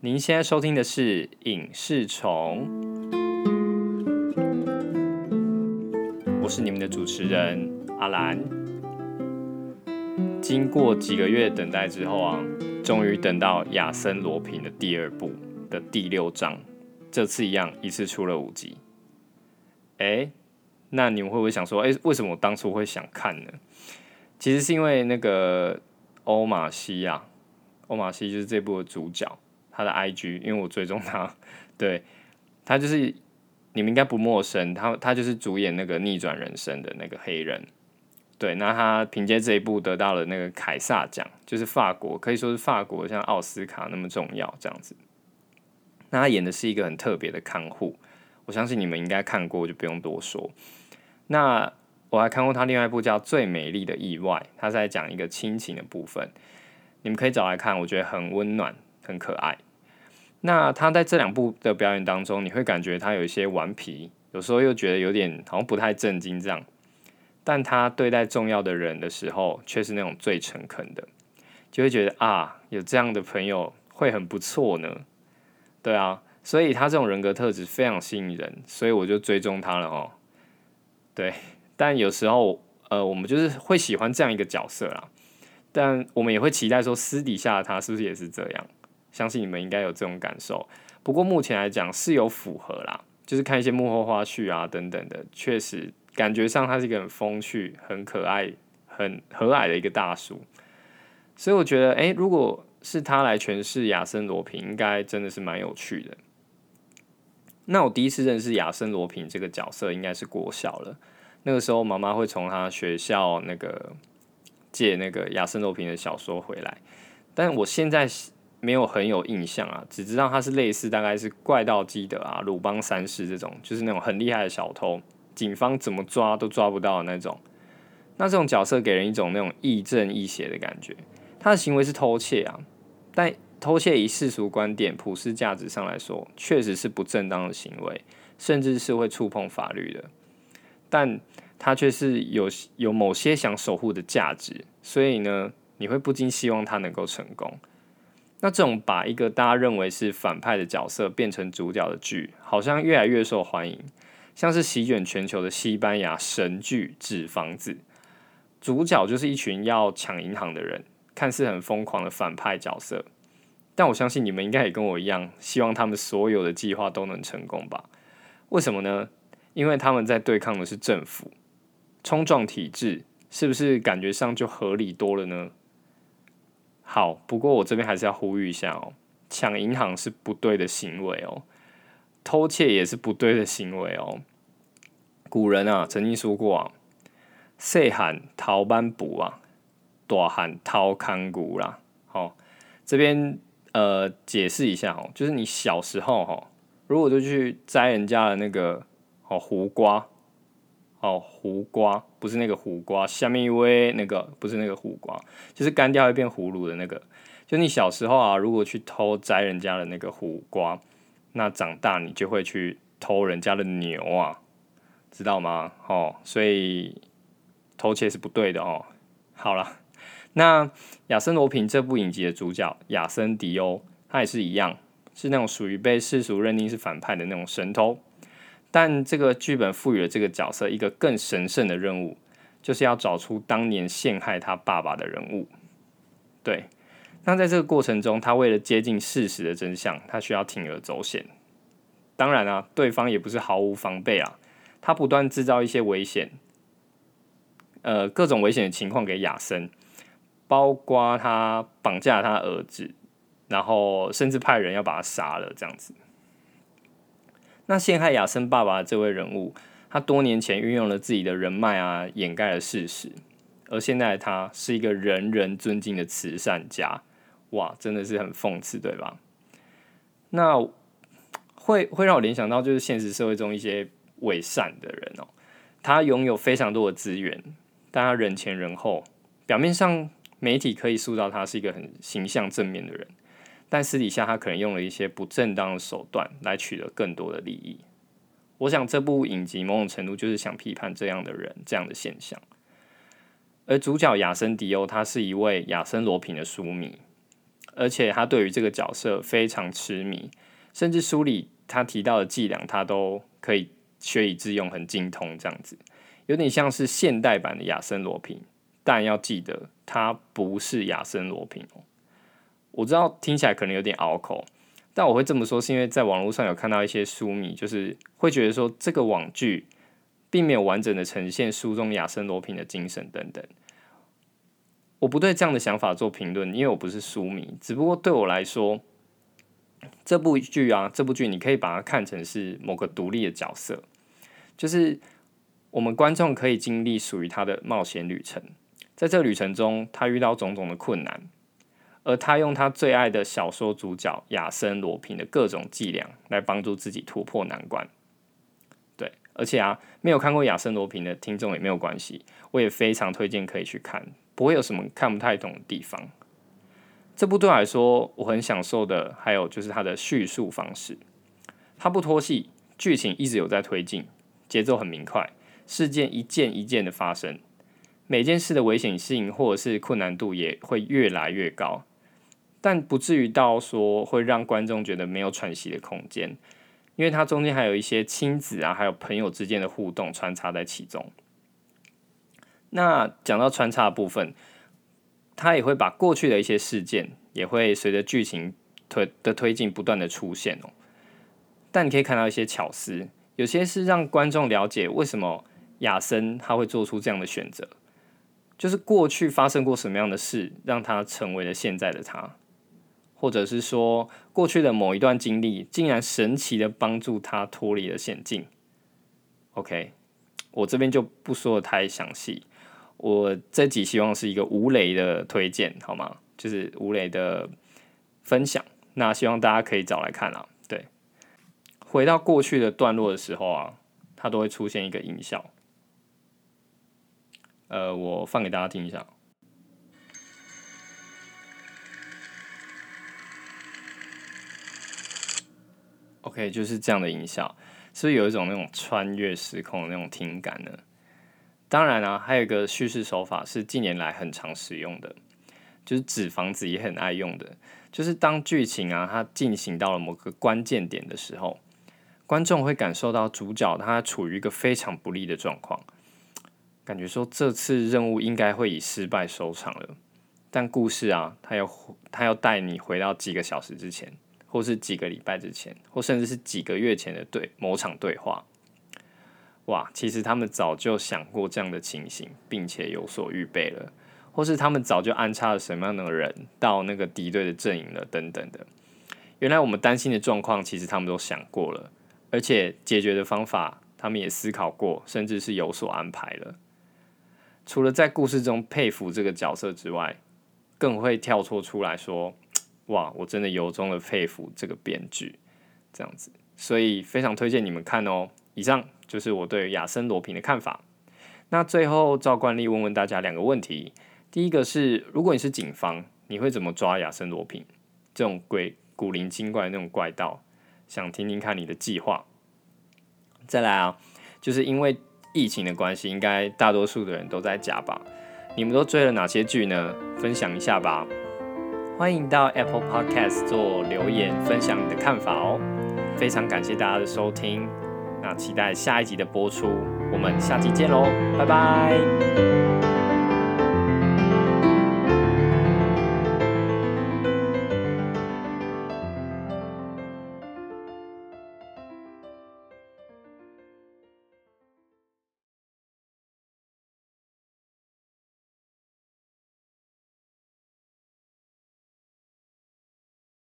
您现在收听的是《影视虫》，我是你们的主持人阿兰。经过几个月等待之后啊，终于等到亚森罗平的第二部的第六章，这次一样一次出了五集。哎，那你们会不会想说，哎，为什么我当初会想看呢？其实是因为那个欧马西亚，欧马西就是这部的主角，他的 IG，因为我追踪他，对他就是你们应该不陌生，他他就是主演那个逆转人生的那个黑人，对，那他凭借这一部得到了那个凯撒奖，就是法国可以说是法国像奥斯卡那么重要这样子。那他演的是一个很特别的看护，我相信你们应该看过，就不用多说。那我还看过他另外一部叫《最美丽的意外》，他在讲一个亲情的部分，你们可以找来看，我觉得很温暖、很可爱。那他在这两部的表演当中，你会感觉他有一些顽皮，有时候又觉得有点好像不太正经这样，但他对待重要的人的时候，却是那种最诚恳的，就会觉得啊，有这样的朋友会很不错呢。对啊，所以他这种人格特质非常吸引人，所以我就追踪他了哦。对。但有时候，呃，我们就是会喜欢这样一个角色啦。但我们也会期待说，私底下的他是不是也是这样？相信你们应该有这种感受。不过目前来讲是有符合啦，就是看一些幕后花絮啊等等的，确实感觉上他是一个很风趣、很可爱、很和蔼的一个大叔。所以我觉得，哎，如果是他来诠释亚森罗平，应该真的是蛮有趣的。那我第一次认识亚森罗平这个角色，应该是国小了。那个时候，妈妈会从他学校那个借那个亚森罗平的小说回来，但我现在没有很有印象啊，只知道他是类似大概是怪盗基德啊、鲁邦三世这种，就是那种很厉害的小偷，警方怎么抓都抓不到的那种。那这种角色给人一种那种亦正亦邪的感觉。他的行为是偷窃啊，但偷窃以世俗观点、普世价值上来说，确实是不正当的行为，甚至是会触碰法律的。但他却是有有某些想守护的价值，所以呢，你会不禁希望他能够成功。那这种把一个大家认为是反派的角色变成主角的剧，好像越来越受欢迎。像是席卷全球的西班牙神剧《纸房子》，主角就是一群要抢银行的人，看似很疯狂的反派角色。但我相信你们应该也跟我一样，希望他们所有的计划都能成功吧？为什么呢？因为他们在对抗的是政府冲撞体制，是不是感觉上就合理多了呢？好，不过我这边还是要呼吁一下哦，抢银行是不对的行为哦，偷窃也是不对的行为哦。古人啊曾经说过啊，细喊逃班补啊，大喊掏康骨啦。好，这边呃解释一下哦，就是你小时候哈，如果就去摘人家的那个。哦，胡瓜，哦，胡瓜不是那个胡瓜，下面一位那个不是那个胡瓜，就是干掉会变葫芦的那个。就你小时候啊，如果去偷摘人家的那个胡瓜，那长大你就会去偷人家的牛啊，知道吗？哦，所以偷窃是不对的哦。好了，那亚森罗平这部影集的主角亚森迪欧，他也是一样，是那种属于被世俗认定是反派的那种神偷。但这个剧本赋予了这个角色一个更神圣的任务，就是要找出当年陷害他爸爸的人物。对，那在这个过程中，他为了接近事实的真相，他需要铤而走险。当然啊，对方也不是毫无防备啊，他不断制造一些危险，呃，各种危险的情况给亚森，包括他绑架他儿子，然后甚至派人要把他杀了，这样子。那陷害亚森爸爸的这位人物，他多年前运用了自己的人脉啊，掩盖了事实，而现在他是一个人人尊敬的慈善家，哇，真的是很讽刺，对吧？那会会让我联想到，就是现实社会中一些伪善的人哦，他拥有非常多的资源，但他人前人后，表面上媒体可以塑造他是一个很形象正面的人。但私底下，他可能用了一些不正当的手段来取得更多的利益。我想这部影集某种程度就是想批判这样的人这样的现象。而主角亚森迪欧，他是一位亚森罗平的书迷，而且他对于这个角色非常痴迷，甚至书里他提到的伎俩，他都可以学以致用，很精通这样子，有点像是现代版的亚森罗平。但要记得，他不是亚森罗平哦。我知道听起来可能有点拗口，但我会这么说，是因为在网络上有看到一些书迷，就是会觉得说这个网剧并没有完整的呈现书中亚森罗平的精神等等。我不对这样的想法做评论，因为我不是书迷。只不过对我来说，这部剧啊，这部剧你可以把它看成是某个独立的角色，就是我们观众可以经历属于他的冒险旅程。在这旅程中，他遇到种种的困难，而他用他最爱的小说主角亚森罗平的各种伎俩来帮助自己突破难关。对，而且啊，没有看过亚森罗平的听众也没有关系，我也非常推荐可以去看，不会有什么看不太懂的地方。这部对我来说我很享受的，还有就是它的叙述方式，它不拖戏，剧情一直有在推进，节奏很明快，事件一件一件的发生。每件事的危险性或者是困难度也会越来越高，但不至于到说会让观众觉得没有喘息的空间，因为它中间还有一些亲子啊，还有朋友之间的互动穿插在其中。那讲到穿插的部分，它也会把过去的一些事件也会随着剧情推的推进不断的出现哦。但你可以看到一些巧思，有些是让观众了解为什么亚森他会做出这样的选择。就是过去发生过什么样的事，让他成为了现在的他，或者是说过去的某一段经历，竟然神奇的帮助他脱离了险境。OK，我这边就不说的太详细，我这集希望是一个无雷的推荐，好吗？就是无雷的分享，那希望大家可以找来看啊。对，回到过去的段落的时候啊，它都会出现一个音效。呃，我放给大家听一下。可以就是这样的音效，是不是有一种那种穿越时空的那种听感呢？当然啊，还有一个叙事手法是近年来很常使用的，就是纸房子也很爱用的，就是当剧情啊它进行到了某个关键点的时候，观众会感受到主角他处于一个非常不利的状况。感觉说这次任务应该会以失败收场了，但故事啊，他要他要带你回到几个小时之前，或是几个礼拜之前，或甚至是几个月前的对某场对话。哇，其实他们早就想过这样的情形，并且有所预备了，或是他们早就安插了什么样的人到那个敌对的阵营了，等等的。原来我们担心的状况，其实他们都想过了，而且解决的方法，他们也思考过，甚至是有所安排了。除了在故事中佩服这个角色之外，更会跳脱出来说：“哇，我真的由衷的佩服这个编剧。”这样子，所以非常推荐你们看哦。以上就是我对亚森罗平的看法。那最后照惯例问问大家两个问题：第一个是，如果你是警方，你会怎么抓亚森罗平这种鬼古灵精怪的那种怪盗？想听听看你的计划。再来啊，就是因为。疫情的关系，应该大多数的人都在家吧？你们都追了哪些剧呢？分享一下吧。欢迎到 Apple Podcast 做留言，分享你的看法哦。非常感谢大家的收听，那期待下一集的播出。我们下期见喽，拜拜。